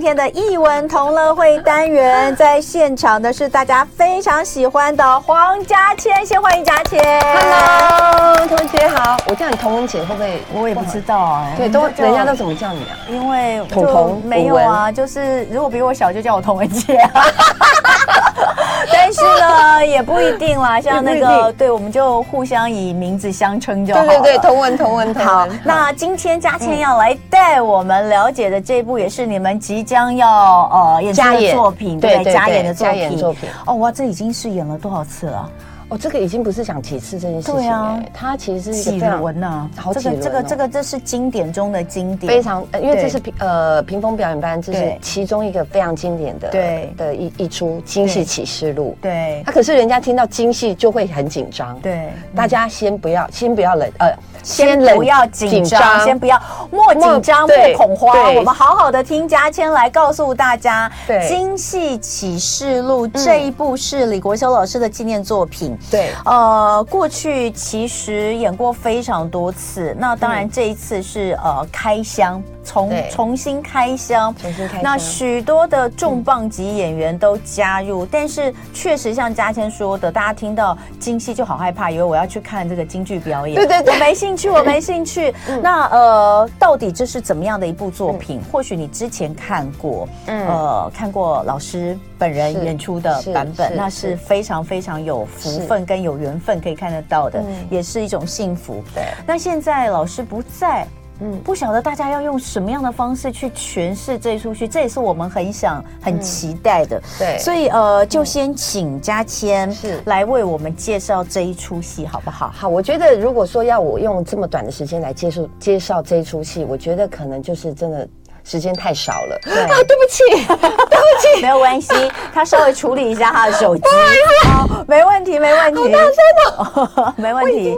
今天的艺文同乐会单元，在现场的是大家非常喜欢的黄嘉千，先欢迎嘉千。Hello，同学好。我叫你童文姐会不会？我也不知道哎。对，都人家都怎么叫你啊？因为童童没有啊，就是如果比我小就叫我童文姐啊。但是呢，也不一定啦。像那个，对，我们就互相以名字相称就好了。对对对，同文同文同文。好，那今天嘉倩要来带我们了解的这部，也是你们即将要呃演出的作品，对，加演的。作品哦，哇，这已经是演了多少次了？哦，这个已经不是讲几次这件事情，对啊，它其实是几轮呢？好几轮。这个这个这个这是经典中的经典，非常，因为这是屏呃屏风表演班，这是其中一个非常经典的对。的一一出《京戏启示录》。对，他可是人家听到京戏就会很紧张，对，大家先不要先不要冷呃。先不要紧张，先不要莫紧张莫恐慌，我们好好的听嘉谦来告诉大家，《京戏启示录》这一部是李国修老师的纪念作品。对，呃，过去其实演过非常多次，那当然这一次是呃开箱。重重新开箱，重新开箱，那许多的重磅级演员都加入，嗯、但是确实像嘉谦说的，大家听到京戏就好害怕，以为我要去看这个京剧表演。对对对，我没兴趣，我没兴趣。嗯、那呃，到底这是怎么样的一部作品？嗯、或许你之前看过，嗯、呃，看过老师本人演出的版本，是那是非常非常有福分跟有缘分可以看得到的，是也是一种幸福。对，那现在老师不在。嗯，不晓得大家要用什么样的方式去诠释这一出戏，这也是我们很想、很期待的。对，所以呃，就先请嘉千是。来为我们介绍这一出戏，好不好？好，我觉得如果说要我用这么短的时间来介绍介绍这一出戏，我觉得可能就是真的时间太少了。对。啊，对不起，对不起，没有关系，他稍微处理一下他的手机，好，没问题，没问题，真的，没问题。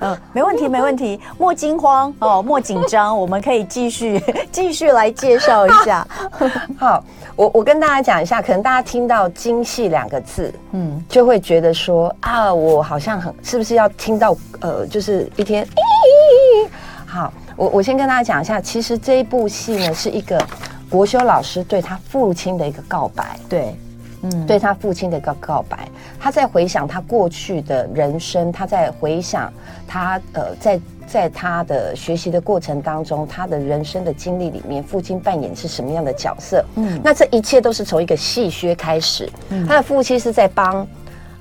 嗯，没问题，没问题，莫惊慌哦，莫紧张，我们可以继续 继续来介绍一下。好，我我跟大家讲一下，可能大家听到“京戏”两个字，嗯，就会觉得说啊，我好像很是不是要听到呃，就是一天。好，我我先跟大家讲一下，其实这一部戏呢，是一个国修老师对他父亲的一个告白。对。嗯，对他父亲的一个告白，他在回想他过去的人生，他在回想他呃，在在他的学习的过程当中，他的人生的经历里面，父亲扮演是什么样的角色？嗯，那这一切都是从一个戏靴开始，嗯，他的父亲是在帮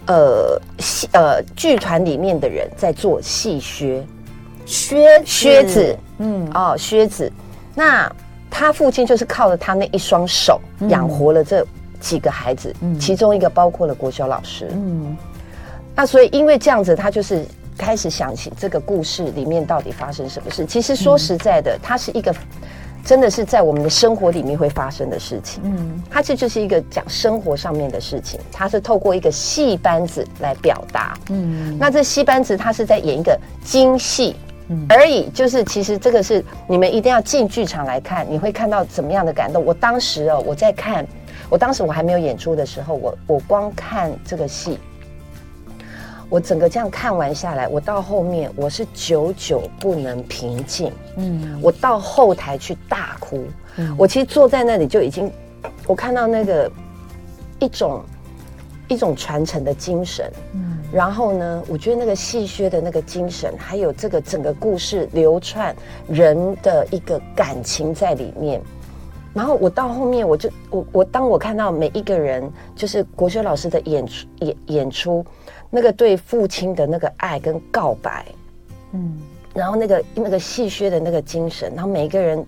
呃戏呃剧团里面的人在做戏靴靴靴子，嗯。哦靴子，那他父亲就是靠着他那一双手养活了这。几个孩子，其中一个包括了国修老师。嗯，那所以因为这样子，他就是开始想起这个故事里面到底发生什么事。其实说实在的，它是一个真的是在我们的生活里面会发生的事情。嗯，它这就是一个讲生活上面的事情。它是透过一个戏班子来表达。嗯，那这戏班子他是在演一个京戏而已。就是其实这个是你们一定要进剧场来看，你会看到怎么样的感动。我当时哦，我在看。我当时我还没有演出的时候，我我光看这个戏，我整个这样看完下来，我到后面我是久久不能平静，嗯，我到后台去大哭，嗯，我其实坐在那里就已经，我看到那个一种一种传承的精神，嗯，然后呢，我觉得那个戏谑的那个精神，还有这个整个故事流窜人的一个感情在里面。然后我到后面，我就我我当我看到每一个人，就是国学老师的演出演演出，那个对父亲的那个爱跟告白，嗯，然后那个那个戏谑的那个精神，然后每一个人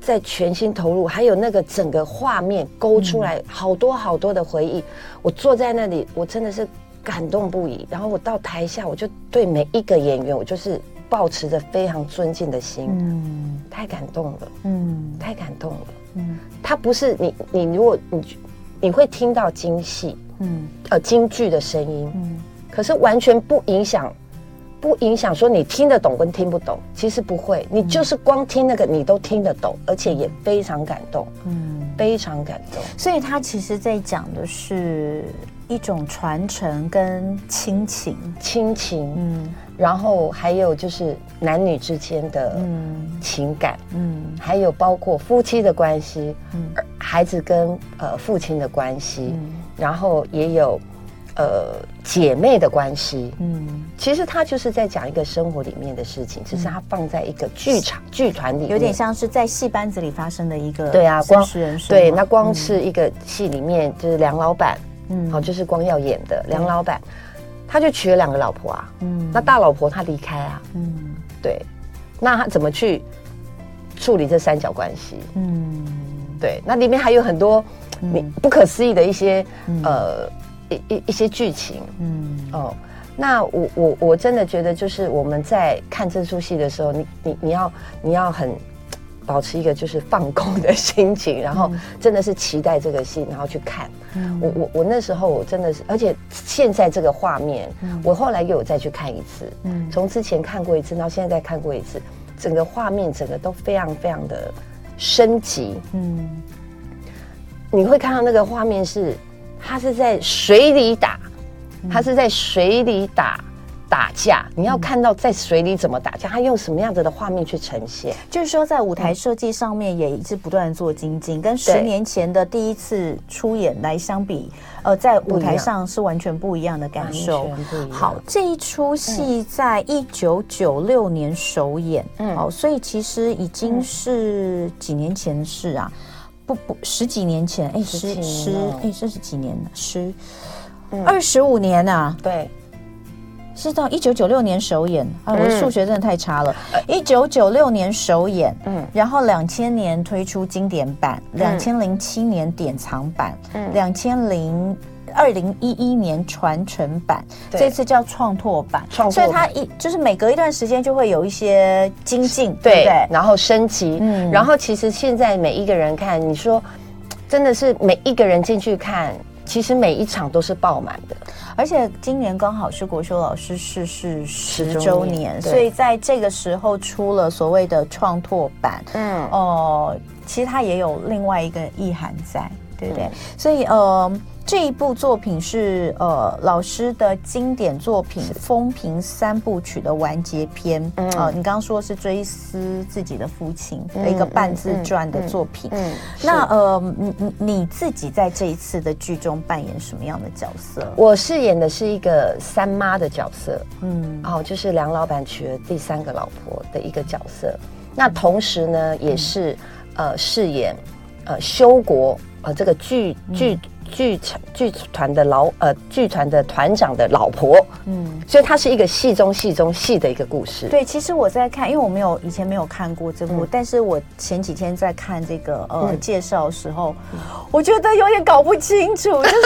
在全心投入，还有那个整个画面勾出来好多好多的回忆。嗯，我坐在那里，我真的是感动不已。然后我到台下，我就对每一个演员，我就是保持着非常尊敬的心，嗯，太感动了，嗯，太感动了。嗯，它不是你，你如果你你会听到京戏，嗯，呃，京剧的声音，嗯，可是完全不影响，不影响说你听得懂跟听不懂，其实不会，你就是光听那个你都听得懂，而且也非常感动，嗯，非常感动。所以他其实在讲的是一种传承跟亲情，亲情，嗯。然后还有就是男女之间的情感，嗯，还有包括夫妻的关系，嗯，孩子跟呃父亲的关系，嗯、然后也有呃姐妹的关系。嗯，其实他就是在讲一个生活里面的事情，只是他放在一个剧场剧团里面，有点像是在戏班子里发生的一个对啊，光对，那光是一个戏里面就是梁老板，嗯，好，就是光耀演的梁老板，他就娶了两个老婆啊，嗯，那大老婆他离开啊，嗯，对，那他怎么去处理这三角关系？嗯。对，那里面还有很多你不可思议的一些、嗯、呃一一一些剧情，嗯。哦，那我我我真的觉得，就是我们在看这出戏的时候，你你你要你要很保持一个就是放空的心情，然后真的是期待这个戏，然后去看。嗯、我我我那时候我真的是，而且现在这个画面，嗯、我后来又有再去看一次，嗯，从之前看过一次到现在再看过一次，整个画面整个都非常非常的。升级，嗯，你会看到那个画面是，他是在水里打，他是在水里打打架。你要看到在水里怎么打架，他用什么样子的画面去呈现？就是说，在舞台设计上面也一直不断的做精进，跟十年前的第一次出演来相比，呃，在舞台上是完全不一样的感受。好，这一出戏在一九九六年首演，嗯，好，所以其实已经是几年前的事啊，不不，十几年前，哎，十十，哎，这是几年了？十，二十五年啊，对，是到一九九六年首演。啊，我数学真的太差了。一九九六年首演，嗯，然后两千年推出经典版，两千零七年典藏版，嗯，两千零二零一一年传承版，这次叫创拓版，所以它一就是每隔一段时间就会有一些精进，对对，然后升级，嗯，然后其实现在每一个人看，你说真的是每一个人进去看。其实每一场都是爆满的，而且今年刚好是国修老师逝世十周年，所以在这个时候出了所谓的创拓版，嗯哦、呃，其实它也有另外一个意涵在，对不对？嗯、所以呃。这一部作品是呃老师的经典作品《风评三部曲》的完结篇啊、嗯呃，你刚刚说是追思自己的父亲的一个半自传的作品。嗯，嗯嗯那呃，你你你自己在这一次的剧中扮演什么样的角色？我饰演的是一个三妈的角色，嗯，哦，就是梁老板娶了第三个老婆的一个角色。那同时呢，也是、嗯、呃饰演呃修国呃这个剧剧。剧剧团剧团的老呃剧团的团长的老婆，嗯，所以它是一个戏中戏中戏的一个故事。对，其实我在看，因为我没有以前没有看过这部，嗯、但是我前几天在看这个呃、嗯、介绍的时候，嗯、我觉得有点搞不清楚，就是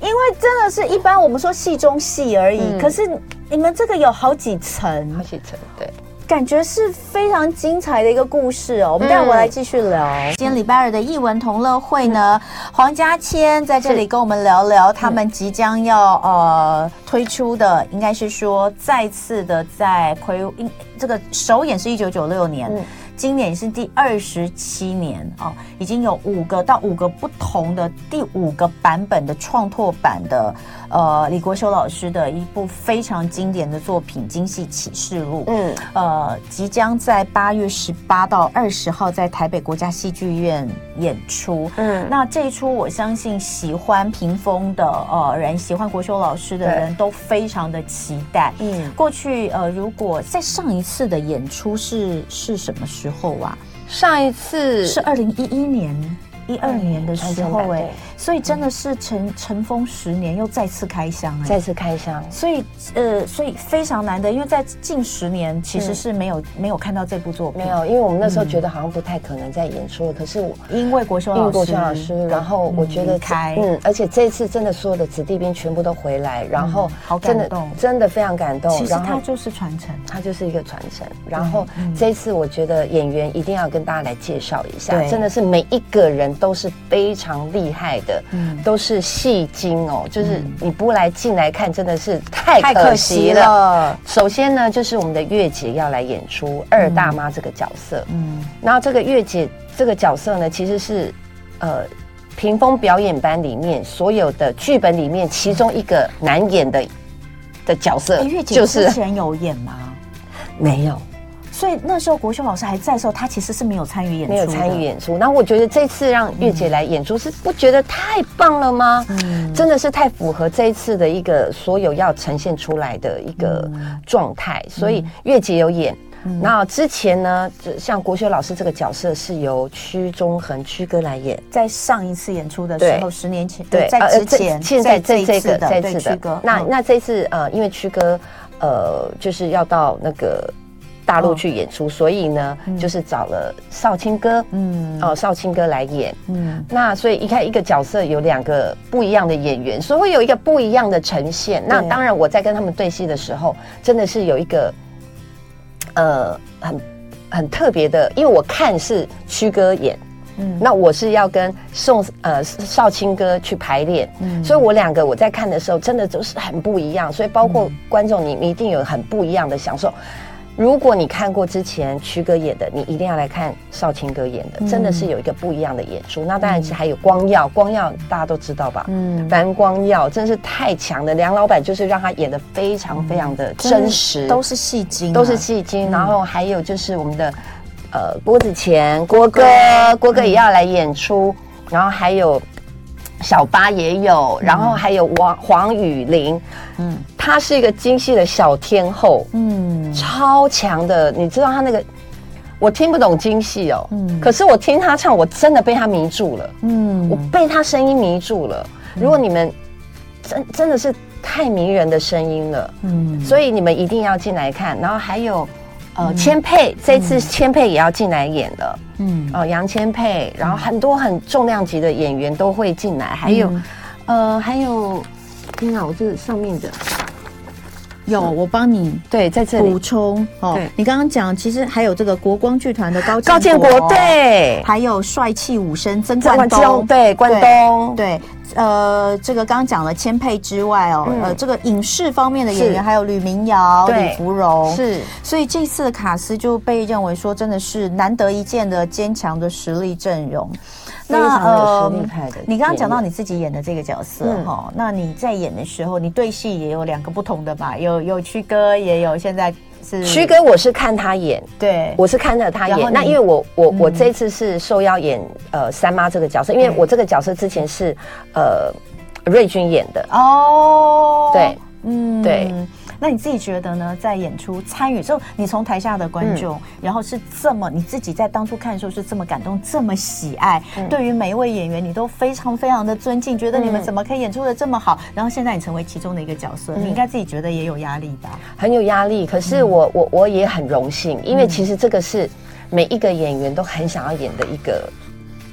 因为真的是一般我们说戏中戏而已，嗯、可是你们这个有好几层，好几层，对。感觉是非常精彩的一个故事哦，我们待会来继续聊。嗯、今天礼拜二的艺文同乐会呢，黄家千在这里跟我们聊聊他们即将要呃推出的，应该是说再次的在睽这个首演是一九九六年。嗯今年是第二十七年哦，已经有五个到五个不同的第五个版本的创拓版的，呃，李国修老师的一部非常经典的作品《京戏启示录》。嗯，呃，即将在八月十八到二十号在台北国家戏剧院演出。嗯，那这一出我相信喜欢屏风的呃人，喜欢国修老师的人都非常的期待。嗯，过去呃，如果在上一次的演出是是什么时候？后啊，上一次是二零一一年。一二年的时候，哎，所以真的是尘尘封十年，又再次开箱，哎，再次开箱。所以，呃，所以非常难得，因为在近十年其实是没有没有看到这部作品，没有，因为我们那时候觉得好像不太可能再演出了。可是我因为国修老师，国修老师，然后我觉得开，嗯，而且这次真的所有的子弟兵全部都回来，然后好感动，真的非常感动。其实它就是传承，它就是一个传承。然后这一次我觉得演员一定要跟大家来介绍一下，真的是每一个人。都是非常厉害的，嗯，都是戏精哦。就是你不来进来看，真的是太可惜了。首先呢，就是我们的月姐要来演出二大妈这个角色，嗯，然后这个月姐这个角色呢，其实是呃屏风表演班里面所有的剧本里面其中一个难演的的角色。月姐之前有演吗？没有。所以那时候国修老师还在的时候，他其实是没有参与演出，没有参与演出。那我觉得这次让月姐来演出，是不觉得太棒了吗？嗯，真的是太符合这一次的一个所有要呈现出来的一个状态。所以月姐有演。那之前呢，像国修老师这个角色是由屈中恒屈哥来演，在上一次演出的时候，十年前对，在之前，现在这这个这次的，那那这次呃，因为屈哥呃就是要到那个大陆去演出，所以呢，就是找了少卿哥，嗯，哦，少卿哥来演，嗯，那所以一看一个角色有两个不一样的演员，所以会有一个不一样的呈现。那当然我在跟他们对戏的时候，真的是有一个。呃，很很特别的，因为我看是曲哥演，嗯，那我是要跟宋呃少卿哥去排练，嗯，所以我两个我在看的时候，真的都是很不一样，所以包括观众，你你一定有很不一样的享受。如果你看过之前曲哥演的，你一定要来看少卿哥演的，真的是有一个不一样的演出。嗯、那当然是还有光耀，光耀大家都知道吧？嗯，樊光耀真是太强了，梁老板就是让他演的非常非常的真实，嗯、都是戏精、啊，都是戏精。嗯、然后还有就是我们的呃郭子乾郭哥，郭哥也要来演出，嗯、然后还有。小八也有，然后还有王黄雨玲，嗯，她是一个京戏的小天后，嗯，超强的。你知道她那个，我听不懂京戏哦，嗯，可是我听她唱，我真的被她迷住了，嗯，我被她声音迷住了。如果你们真真的是太迷人的声音了，嗯，所以你们一定要进来看。然后还有。呃，千沛这次千沛也要进来演了，嗯，哦，杨千沛，然后很多很重量级的演员都会进来，还有，呃，还有，天哪，我这上面的。有，我帮你对在这里。补充。哦。你刚刚讲，其实还有这个国光剧团的高高建国，对，还有帅气武生曾冠东，对，冠东，对。呃，这个刚刚讲了千沛之外哦，嗯、呃，这个影视方面的演员是还有吕明瑶、李芙蓉，是，所以这次的卡斯就被认为说真的是难得一见的坚强的实力阵容。非常有实力派的。你刚刚讲到你自己演的这个角色哈，嗯、那你在演的时候，你对戏也有两个不同的吧？有有曲哥，也有现在。是。徐哥，我是看他演，对，我是看着他演。那因为我我我这次是受邀演呃三妈这个角色，因为我这个角色之前是呃瑞君演的。哦，对，嗯，对。那你自己觉得呢？在演出参与之后，你从台下的观众，嗯、然后是这么你自己在当初看的时候是这么感动，这么喜爱，嗯、对于每一位演员你都非常非常的尊敬，觉得你们怎么可以演出的这么好？嗯、然后现在你成为其中的一个角色，嗯、你应该自己觉得也有压力吧？很有压力，可是我、嗯、我我也很荣幸，因为其实这个是每一个演员都很想要演的一个。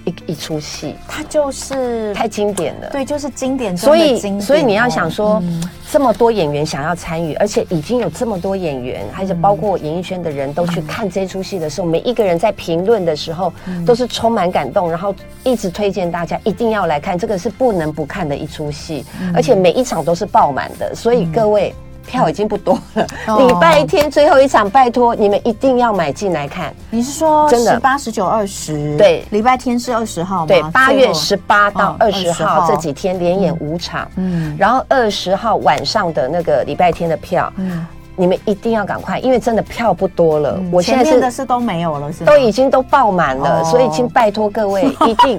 一一出戏，它就是太经典了。对，就是经典中的经典。所以，所以你要想说，嗯、这么多演员想要参与，而且已经有这么多演员，还是包括演艺圈的人都去看这出戏的时候，嗯、每一个人在评论的时候都是充满感动，然后一直推荐大家一定要来看，这个是不能不看的一出戏，嗯、而且每一场都是爆满的。所以各位。票已经不多了，礼拜天最后一场，拜托你们一定要买进来看。你是说真的十八、十九、二十？对，礼拜天是二十号吗？对，八月十八到二十号这几天连演五场，嗯，然后二十号晚上的那个礼拜天的票，嗯，你们一定要赶快，因为真的票不多了。我现在的是都没有了，是都已经都爆满了，所以请拜托各位 一定。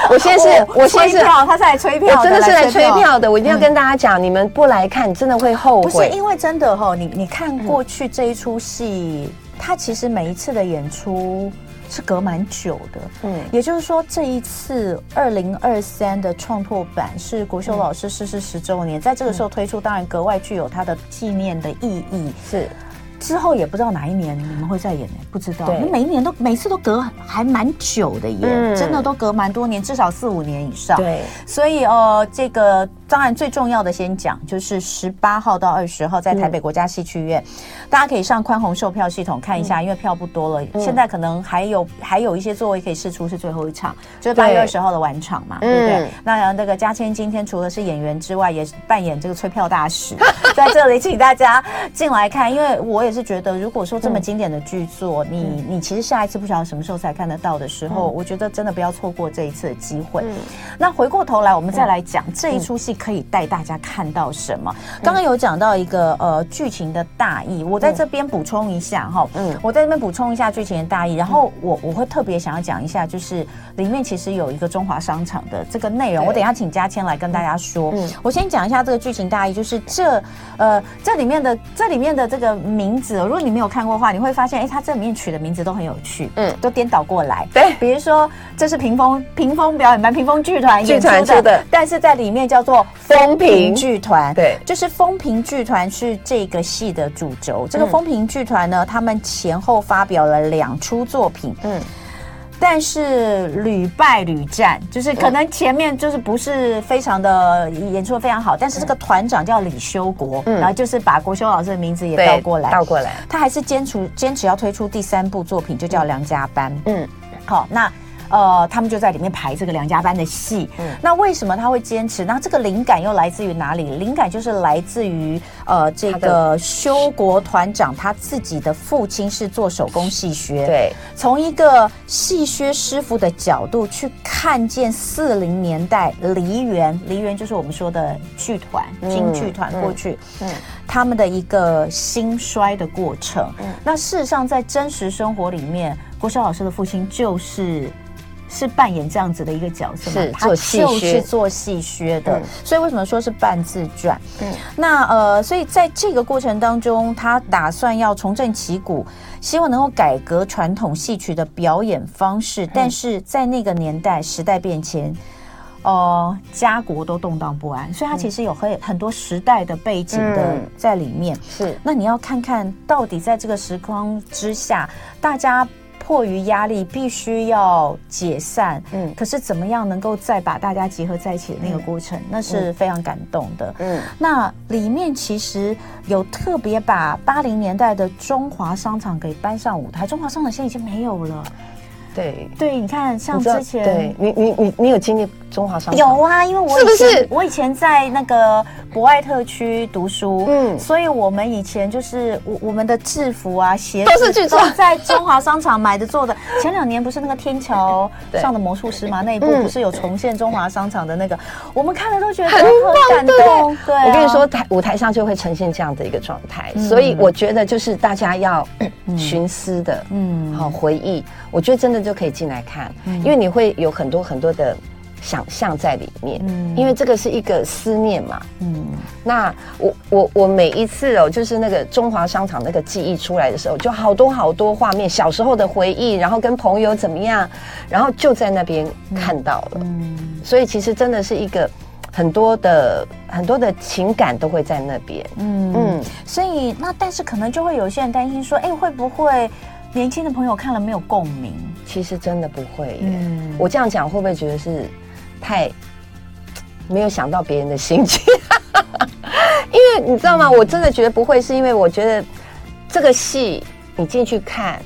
我现在是，我现在是，他是来催票，我真的是来催票的。我一定要跟大家讲，你们不来看，真的会后悔。不是因为真的哈，你你看过去这一出戏，它其实每一次的演出是隔蛮久的。嗯，也就是说，这一次二零二三的创作版是国秀老师逝世十周年，在这个时候推出，当然格外具有它的纪念的意义。是。之后也不知道哪一年你们会再演呢？不知道。对，每一年都每次都隔还蛮久的耶，嗯、真的都隔蛮多年，至少四五年以上。对，所以呃，这个当然最重要的先讲，就是十八号到二十号在台北国家戏剧院，嗯、大家可以上宽宏售票系统看一下，嗯、因为票不多了，嗯、现在可能还有还有一些座位可以试出，是最后一场，就是八月二十号的晚场嘛，对，对不对？嗯、那那个嘉谦今天除了是演员之外，也是扮演这个催票大使，在这里请大家进来看，因为我也。也是觉得，如果说这么经典的剧作，嗯、你你其实下一次不晓得什么时候才看得到的时候，嗯、我觉得真的不要错过这一次的机会。嗯、那回过头来，我们再来讲、嗯、这一出戏可以带大家看到什么？刚刚有讲到一个呃剧情的大意，我在这边补充一下哈，嗯，我在这边补充一下剧情的大意，然后我我会特别想要讲一下，就是里面其实有一个中华商场的这个内容，我等一下请嘉谦来跟大家说。嗯，我先讲一下这个剧情大意，就是这呃这里面的这里面的这个名字，如果你没有看过的话，你会发现，哎，它这里面取的名字都很有趣，嗯，都颠倒过来，对，比如说这是屏风屏风表演班屏风剧团演出的，但是在里面叫做风评。剧团，对，就是风评剧团是这个戏的主轴。这个风评剧团呢，他们前后发表了两出作品，嗯，但是屡败屡战，就是可能前面就是不是非常的演出的非常好，但是这个团长叫李修国，然后就是把国修老师的名字也倒过来，倒过来，他还是坚持坚持要推出第三部作品，就叫《梁家班》，嗯，好，那。呃，他们就在里面排这个梁家班的戏。嗯，那为什么他会坚持？那这个灵感又来自于哪里？灵感就是来自于呃，这个修国团长他自己的父亲是做手工戏靴。对，从一个戏靴师傅的角度去看见四零年代梨园，梨园就是我们说的剧团、京剧团过去，嗯，嗯，他们的一个兴衰的过程。嗯，那事实上在真实生活里面，郭晓老师的父亲就是。是扮演这样子的一个角色吗？他就是做戏靴的，所以为什么说是半自传？嗯，那呃，所以在这个过程当中，他打算要重振旗鼓，希望能够改革传统戏曲的表演方式。但是在那个年代，时代变迁，呃，家国都动荡不安，所以他其实有很很多时代的背景的在里面。是，那你要看看到底在这个时空之下，大家。迫于压力，必须要解散。嗯，可是怎么样能够再把大家集合在一起的那个过程，嗯、那是非常感动的。嗯，那里面其实有特别把八零年代的中华商场给搬上舞台。中华商场现在已经没有了。对对，你看，像之前，对你你你你有经历中华商场？有啊，因为我以前我以前在那个博爱特区读书，嗯，所以我们以前就是我我们的制服啊鞋子都是都在中华商场买的做的。前两年不是那个天桥上的魔术师吗？那一部不是有重现中华商场的那个？我们看了都觉得很感动。对，我跟你说，台舞台上就会呈现这样的一个状态，所以我觉得就是大家要 寻思的，嗯，好回忆。我觉得真的就可以进来看，因为你会有很多很多的想象在里面，因为这个是一个思念嘛。嗯，那我我我每一次哦，就是那个中华商场那个记忆出来的时候，就好多好多画面，小时候的回忆，然后跟朋友怎么样，然后就在那边看到了。嗯，所以其实真的是一个很多的很多的情感都会在那边。嗯嗯，所以那但是可能就会有些人担心说，哎，会不会？年轻的朋友看了没有共鸣？其实真的不会耶。嗯，我这样讲会不会觉得是太没有想到别人的心情？因为你知道吗？我真的觉得不会，是因为我觉得这个戏你进去看，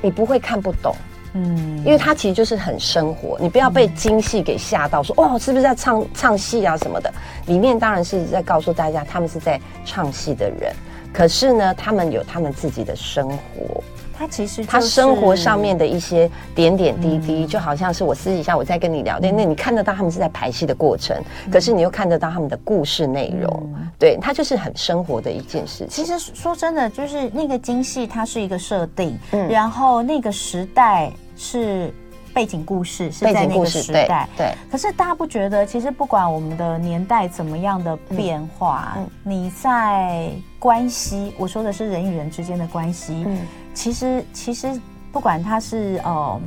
你不会看不懂。嗯，因为它其实就是很生活，你不要被京戏给吓到说，说哦，是不是在唱唱戏啊什么的？里面当然是在告诉大家，他们是在唱戏的人，可是呢，他们有他们自己的生活。他其实他生活上面的一些点点滴滴，就好像是我私底下我在跟你聊天，那你看得到他们是在排戏的过程，可是你又看得到他们的故事内容，对，他就是很生活的一件事情。其实说真的，就是那个京戏，它是一个设定，然后那个时代是背景故事，是在那个时代，对。可是大家不觉得，其实不管我们的年代怎么样的变化，你在关系，我说的是人与人之间的关系，嗯。其实，其实不管他是嗯。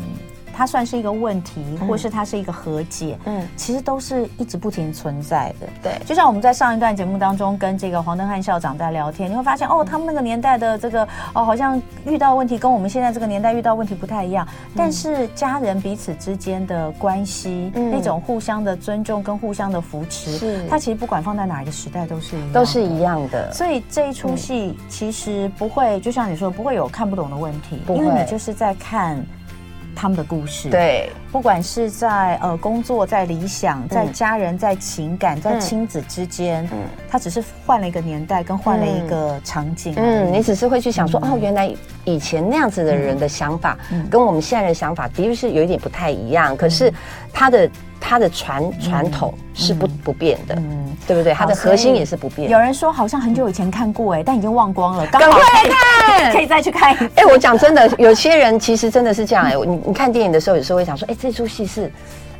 它算是一个问题，或是它是一个和解，嗯，其实都是一直不停存在的。对，就像我们在上一段节目当中跟这个黄登汉校长在聊天，你会发现哦，他们那个年代的这个哦，好像遇到问题跟我们现在这个年代遇到问题不太一样，但是家人彼此之间的关系，那种互相的尊重跟互相的扶持，是。它其实不管放在哪一个时代都是一样，都是一样的。所以这一出戏其实不会，就像你说，不会有看不懂的问题，因为你就是在看。他们的故事，对，不管是在呃工作、在理想、在家人、在情感、在亲子之间，嗯，他只是换了一个年代，跟换了一个场景，嗯，你只是会去想说，哦，原来以前那样子的人的想法，跟我们现在的想法的确是有一点不太一样。可是他的他的传传统是不不变的，嗯，对不对？它的核心也是不变。有人说好像很久以前看过哎，但已经忘光了，赶快来看，可以再去看。哎，我讲真的，有些人其实真的是这样哎。你你看电影的时候，有时候会想说，哎，这出戏是。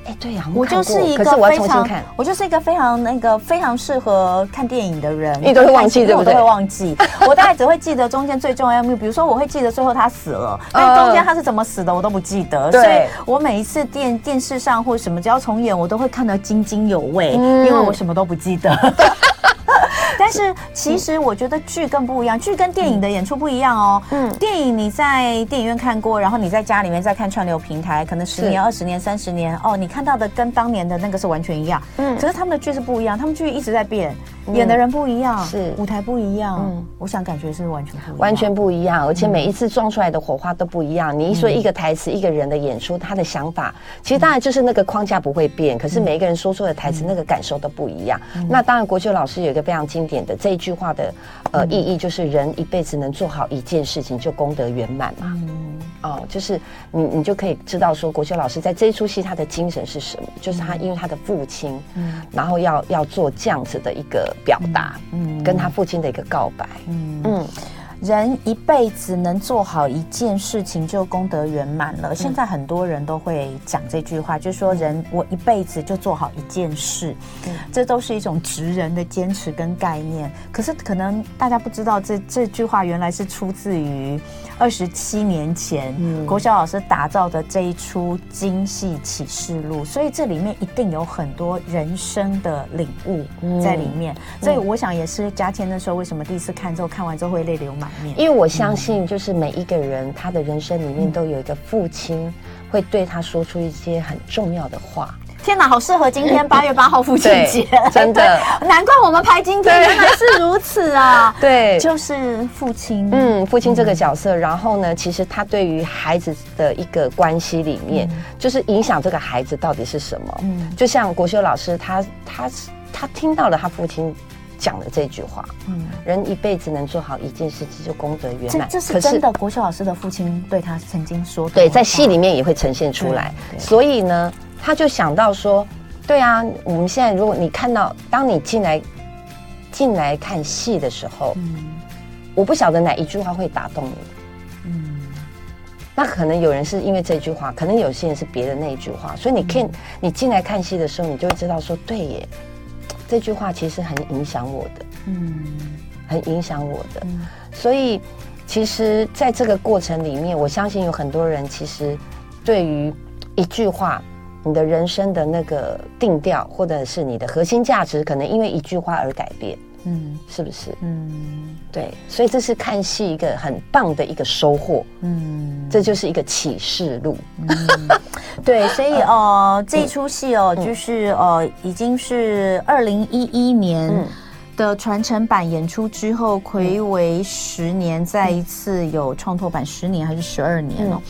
哎，对呀，我就是一个非常，我就是一个非常那个非常适合看电影的人。你都会忘记，对不对？我都会忘记，我大概只会记得中间最重要的，比如说我会记得最后他死了，但中间他是怎么死的我都不记得。所以我每一次电电视上或者什么只要重演，我都会看得津津有味，因为我什么都不记得。但是其实我觉得剧更不一样，剧跟电影的演出不一样哦。嗯，电影你在电影院看过，然后你在家里面再看串流平台，可能十年、二十年、三十年哦，你看到的跟当年的那个是完全一样。嗯，可是他们的剧是不一样，他们剧一直在变，演的人不一样，是舞台不一样。嗯，我想感觉是完全不一样，完全不一样，而且每一次撞出来的火花都不一样。你一说一个台词，一个人的演出，他的想法，其实当然就是那个框架不会变，可是每一个人说出的台词，那个感受都不一样。那当然，国修老师有一个非常经典的这一句话的呃意义，就是人一辈子能做好一件事情，就功德圆满嘛。嗯，哦，就是你你就可以知道说，国修老师在这一出戏他的精神是什么？就是他因为他的父亲，嗯，然后要要做这样子的一个表达，嗯，跟他父亲的一个告白，嗯。嗯。人一辈子能做好一件事情，就功德圆满了。现在很多人都会讲这句话，就是说人我一辈子就做好一件事，这都是一种职人的坚持跟概念。可是可能大家不知道，这这句话原来是出自于二十七年前国小老师打造的这一出《京戏启示录》，所以这里面一定有很多人生的领悟在里面。所以我想也是嘉谦那时候为什么第一次看之后看完之后会泪流满。因为我相信，就是每一个人他的人生里面都有一个父亲，会对他说出一些很重要的话。天哪，好适合今天八月八号父亲节，真的，难怪我们拍今天原来是如此啊！对，就是父亲，嗯，父亲这个角色，然后呢，其实他对于孩子的一个关系里面，就是影响这个孩子到底是什么？嗯，就像国修老师，他他他听到了他父亲。讲的这句话，嗯，人一辈子能做好一件事情，就功德圆满。这是真的，国秀老师的父亲对他曾经说的。对，在戏里面也会呈现出来。所以呢，他就想到说，对啊，我们现在如果你看到，当你进来进来看戏的时候，嗯，我不晓得哪一句话会打动你，嗯，那可能有人是因为这句话，可能有些人是别的那一句话，所以你看你进来看戏的时候，你就会知道说，对耶。这句话其实很影响我的，嗯，很影响我的，嗯，所以其实在这个过程里面，我相信有很多人其实对于一句话，你的人生的那个定调，或者是你的核心价值，可能因为一句话而改变，嗯，是不是？嗯，对，所以这是看戏一个很棒的一个收获，嗯，这就是一个启示录。嗯。对，所以 呃，这一出戏哦，就是呃，已经是二零一一年的传承版演出之后，暌违十年，再一次有创作版，十年还是十二年哦。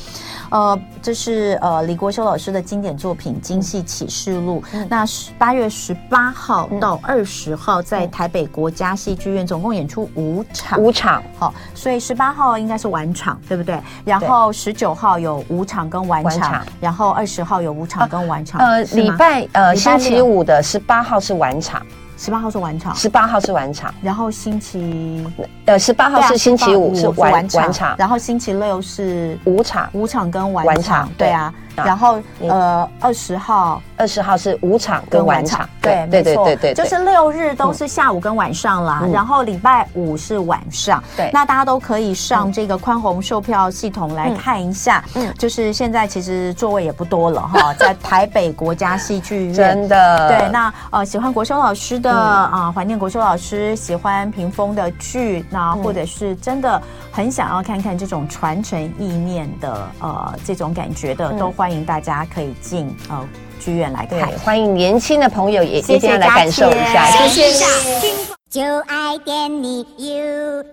呃，这是呃李国修老师的经典作品《京戏启示录》。嗯、那十八月十八号到二十号，在台北国家戏剧院总共演出五场。五场，好，所以十八号应该是晚场，对不对？然后十九号有五场跟晚场，场然后二十号有五场跟晚场。呃，礼拜呃星期五的十八号是晚场。十八号是晚场，十八号是晚场，然后星期呃十八号是星期五是晚晚场，然后星期六是午场，午场跟晚场，对。啊，然后呃二十号。二十号是午场跟晚场，对对对对对，就是六日都是下午跟晚上啦，然后礼拜五是晚上，对，那大家都可以上这个宽宏售票系统来看一下，嗯，就是现在其实座位也不多了哈，在台北国家戏剧院，真的，对，那呃喜欢国修老师的。啊，怀念国修老师，喜欢屏风的剧，那或者是真的很想要看看这种传承意念的呃这种感觉的，都欢迎大家可以进哦剧院来看，欢迎年轻的朋友也一定要来感受一下，谢谢，就爱点你，UFO。